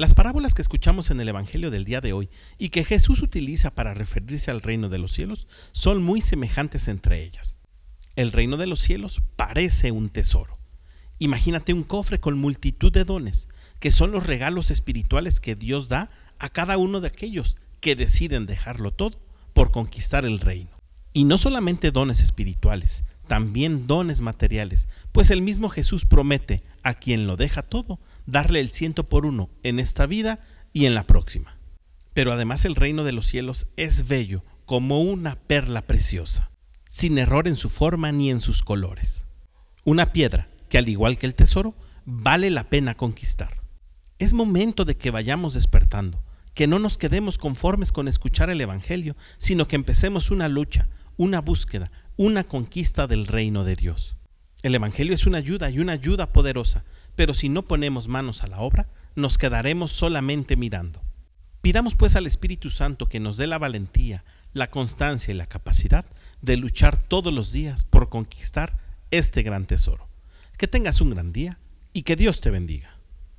Las parábolas que escuchamos en el Evangelio del día de hoy y que Jesús utiliza para referirse al reino de los cielos son muy semejantes entre ellas. El reino de los cielos parece un tesoro. Imagínate un cofre con multitud de dones, que son los regalos espirituales que Dios da a cada uno de aquellos que deciden dejarlo todo por conquistar el reino. Y no solamente dones espirituales, también dones materiales, pues el mismo Jesús promete a quien lo deja todo darle el ciento por uno en esta vida y en la próxima. Pero además el reino de los cielos es bello como una perla preciosa, sin error en su forma ni en sus colores. Una piedra que al igual que el tesoro, vale la pena conquistar. Es momento de que vayamos despertando, que no nos quedemos conformes con escuchar el Evangelio, sino que empecemos una lucha, una búsqueda, una conquista del reino de Dios. El Evangelio es una ayuda y una ayuda poderosa, pero si no ponemos manos a la obra, nos quedaremos solamente mirando. Pidamos pues al Espíritu Santo que nos dé la valentía, la constancia y la capacidad de luchar todos los días por conquistar este gran tesoro. Que tengas un gran día y que Dios te bendiga.